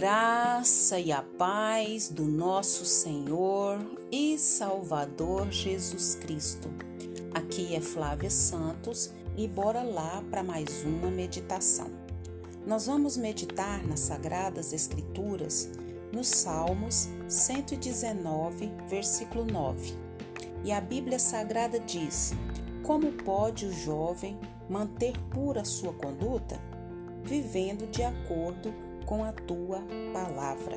graça e a paz do nosso Senhor e Salvador Jesus Cristo. Aqui é Flávia Santos e bora lá para mais uma meditação. Nós vamos meditar nas Sagradas Escrituras nos Salmos 119, versículo 9. E a Bíblia Sagrada diz: Como pode o jovem manter pura sua conduta? Vivendo de acordo com com a tua palavra.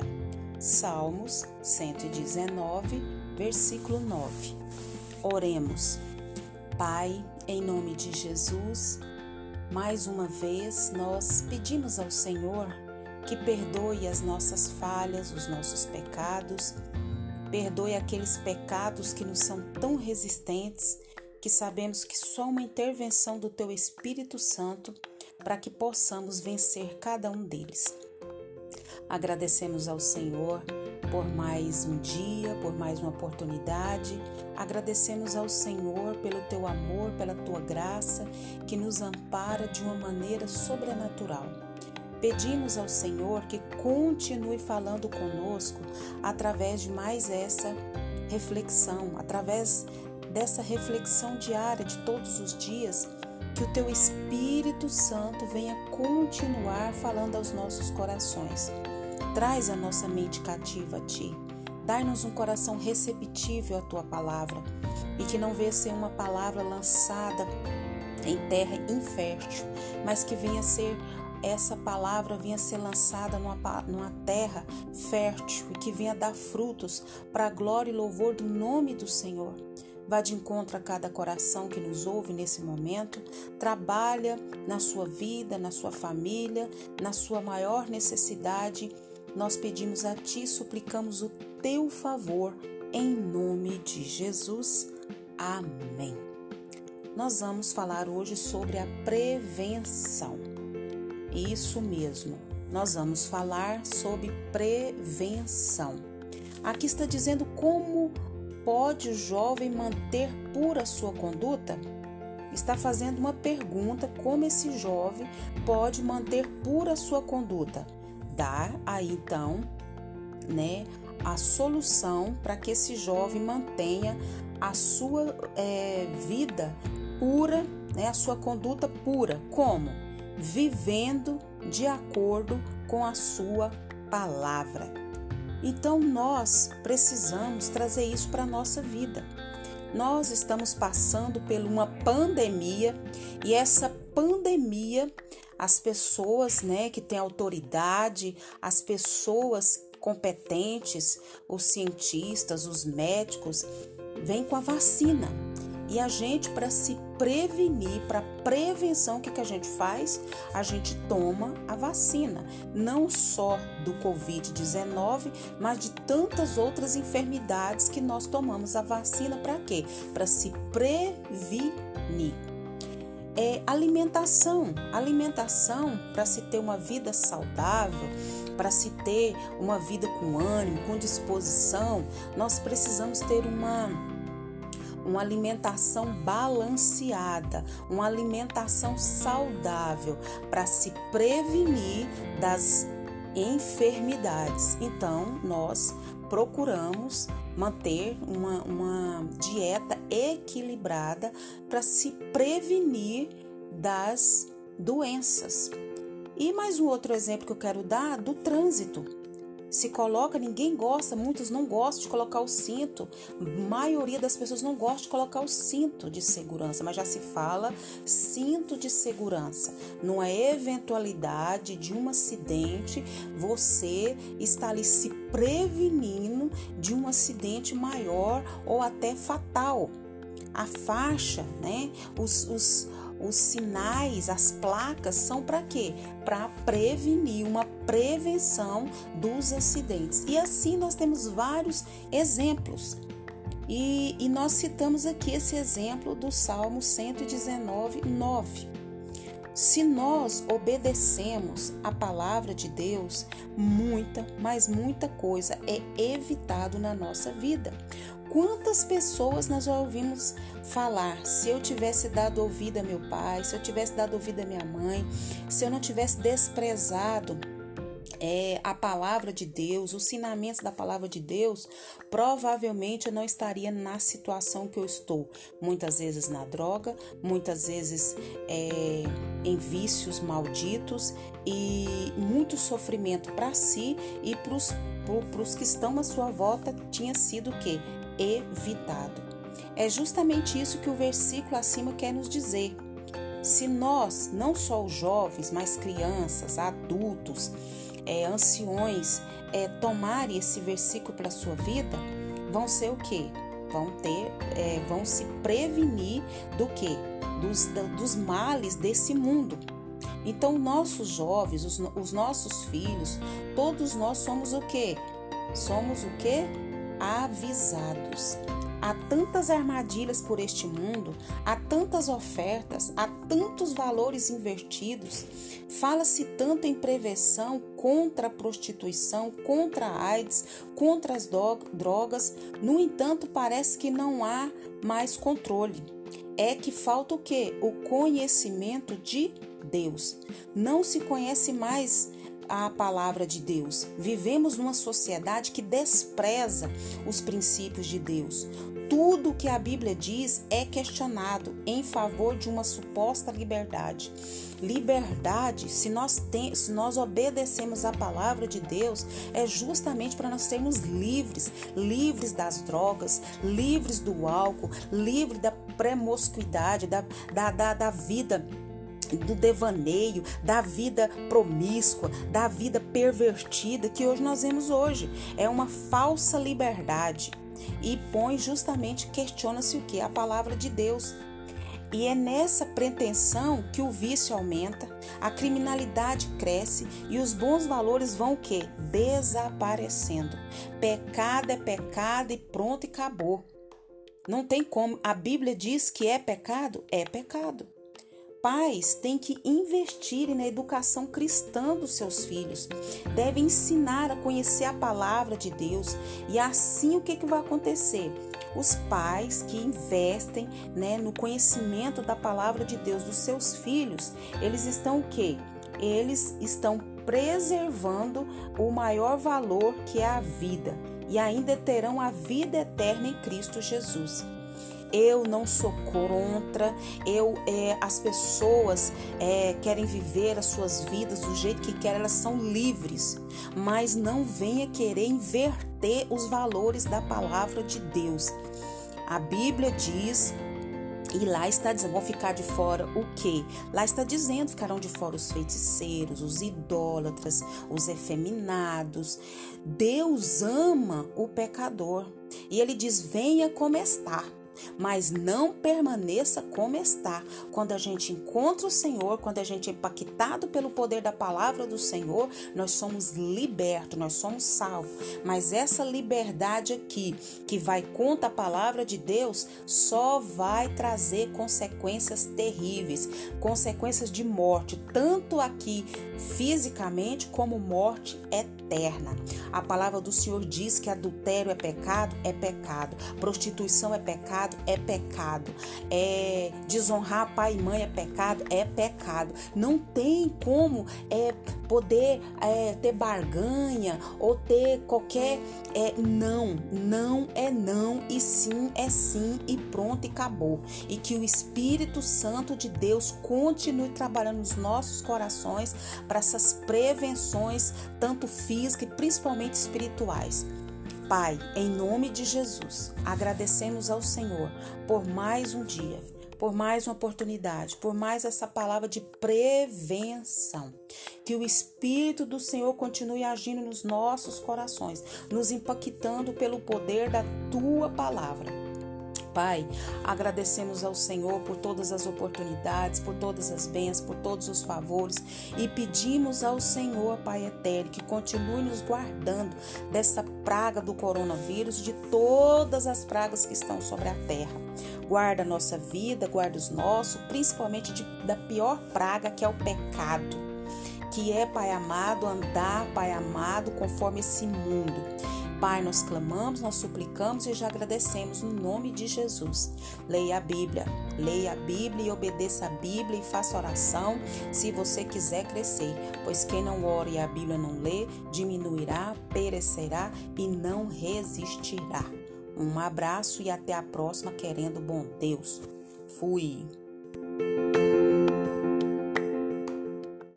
Salmos 119, versículo 9. Oremos. Pai, em nome de Jesus, mais uma vez nós pedimos ao Senhor que perdoe as nossas falhas, os nossos pecados, perdoe aqueles pecados que nos são tão resistentes que sabemos que só uma intervenção do Teu Espírito Santo para que possamos vencer cada um deles. Agradecemos ao Senhor por mais um dia, por mais uma oportunidade. Agradecemos ao Senhor pelo teu amor, pela tua graça que nos ampara de uma maneira sobrenatural. Pedimos ao Senhor que continue falando conosco através de mais essa reflexão, através dessa reflexão diária de todos os dias, que o teu Espírito Santo venha continuar falando aos nossos corações. Traz a nossa mente cativa a Ti. Dai-nos um coração receptível à Tua palavra e que não venha ser uma palavra lançada em terra infértil, mas que venha ser essa palavra venha ser lançada numa, numa terra fértil e que venha dar frutos para a glória e louvor do nome do Senhor. Vá de encontro a cada coração que nos ouve nesse momento. Trabalha na sua vida, na sua família, na sua maior necessidade nós pedimos a Ti, suplicamos o Teu favor, em nome de Jesus. Amém. Nós vamos falar hoje sobre a prevenção. Isso mesmo, nós vamos falar sobre prevenção. Aqui está dizendo como pode o jovem manter pura sua conduta? Está fazendo uma pergunta como esse jovem pode manter pura sua conduta dar aí então, né, a solução para que esse jovem mantenha a sua é, vida pura, né, a sua conduta pura. Como? Vivendo de acordo com a sua palavra. Então nós precisamos trazer isso para a nossa vida. Nós estamos passando por uma pandemia e essa pandemia as pessoas, né, que têm autoridade, as pessoas competentes, os cientistas, os médicos, vêm com a vacina. E a gente, para se prevenir, para prevenção, o que, que a gente faz? A gente toma a vacina, não só do Covid-19, mas de tantas outras enfermidades que nós tomamos a vacina para quê? Para se prevenir é alimentação. Alimentação para se ter uma vida saudável, para se ter uma vida com ânimo, com disposição, nós precisamos ter uma uma alimentação balanceada, uma alimentação saudável para se prevenir das enfermidades. Então, nós procuramos manter uma, uma dieta equilibrada para se prevenir das doenças. E mais um outro exemplo que eu quero dar do trânsito se coloca, ninguém gosta, muitos não gostam de colocar o cinto. A maioria das pessoas não gosta de colocar o cinto de segurança, mas já se fala cinto de segurança. Numa eventualidade de um acidente, você está ali se prevenindo de um acidente maior ou até fatal. A faixa, né? Os, os os sinais, as placas são para quê? Para prevenir, uma prevenção dos acidentes. E assim nós temos vários exemplos. E, e nós citamos aqui esse exemplo do Salmo 119, 9. Se nós obedecemos a palavra de Deus, muita, mas muita coisa é evitado na nossa vida. Quantas pessoas nós já ouvimos falar: se eu tivesse dado ouvido a meu pai, se eu tivesse dado ouvido a minha mãe, se eu não tivesse desprezado é, a palavra de Deus, os ensinamentos da palavra de Deus, provavelmente eu não estaria na situação que eu estou. Muitas vezes na droga, muitas vezes é, em vícios malditos e muito sofrimento para si e para os que estão à sua volta tinha sido o que? Evitado. É justamente isso que o versículo acima quer nos dizer. Se nós, não só os jovens, mas crianças, adultos, é, anciões é, tomarem esse versículo para a sua vida, vão ser o quê? Vão ter, é, vão se prevenir do quê? Dos, dos males desse mundo. Então, nossos jovens, os, os nossos filhos, todos nós somos o quê? Somos o quê? Avisados. Há tantas armadilhas por este mundo, há tantas ofertas, há tantos valores invertidos. Fala-se tanto em prevenção contra a prostituição, contra a AIDS, contra as drogas. No entanto, parece que não há mais controle. É que falta o quê? O conhecimento de Deus. Não se conhece mais a palavra de Deus. Vivemos numa sociedade que despreza os princípios de Deus. Tudo que a Bíblia diz é questionado em favor de uma suposta liberdade. Liberdade, se nós, tem, se nós obedecemos a palavra de Deus, é justamente para nós sermos livres livres das drogas, livres do álcool, livres da premoscuidade, da, da, da, da vida do devaneio, da vida promíscua, da vida pervertida que hoje nós vemos hoje. É uma falsa liberdade e põe justamente, questiona-se o que? A palavra de Deus. E é nessa pretensão que o vício aumenta, a criminalidade cresce e os bons valores vão o quê? Desaparecendo. Pecado é pecado e pronto e acabou. Não tem como. A Bíblia diz que é pecado? É pecado pais têm que investir na educação cristã dos seus filhos, devem ensinar a conhecer a palavra de Deus e assim o que, que vai acontecer? Os pais que investem né, no conhecimento da palavra de Deus dos seus filhos, eles estão o quê? Eles estão preservando o maior valor que é a vida e ainda terão a vida eterna em Cristo Jesus. Eu não sou contra, eu é, as pessoas é, querem viver as suas vidas do jeito que querem, elas são livres, mas não venha querer inverter os valores da palavra de Deus. A Bíblia diz e lá está dizendo, vão ficar de fora o quê? Lá está dizendo, ficarão de fora os feiticeiros, os idólatras, os efeminados. Deus ama o pecador. E ele diz: venha como está mas não permaneça como está. Quando a gente encontra o Senhor, quando a gente é impactado pelo poder da palavra do Senhor, nós somos libertos, nós somos salvos. Mas essa liberdade aqui, que vai contra a palavra de Deus, só vai trazer consequências terríveis, consequências de morte, tanto aqui fisicamente como morte eterna. A palavra do Senhor diz que adultério é pecado, é pecado. Prostituição é pecado, é pecado. É desonrar pai e mãe é pecado, é pecado. Não tem como é poder é, ter barganha ou ter qualquer é, não, não é não e sim é sim e pronto e acabou. E que o Espírito Santo de Deus continue trabalhando nos nossos corações para essas prevenções, tanto físicas e principalmente espirituais. Pai, em nome de Jesus, agradecemos ao Senhor por mais um dia, por mais uma oportunidade, por mais essa palavra de prevenção. Que o Espírito do Senhor continue agindo nos nossos corações, nos impactando pelo poder da tua palavra Pai, agradecemos ao Senhor por todas as oportunidades, por todas as bênçãos, por todos os favores e pedimos ao Senhor, Pai eterno, que continue nos guardando dessa praga do coronavírus, de todas as pragas que estão sobre a terra. Guarda a nossa vida, guarda os nossos, principalmente de, da pior praga que é o pecado que é, Pai amado, andar, Pai amado, conforme esse mundo. Pai, nós clamamos, nós suplicamos e já agradecemos no nome de Jesus. Leia a Bíblia, leia a Bíblia e obedeça a Bíblia e faça oração se você quiser crescer, pois quem não ora e a Bíblia não lê, diminuirá, perecerá e não resistirá. Um abraço e até a próxima, querendo bom Deus. Fui.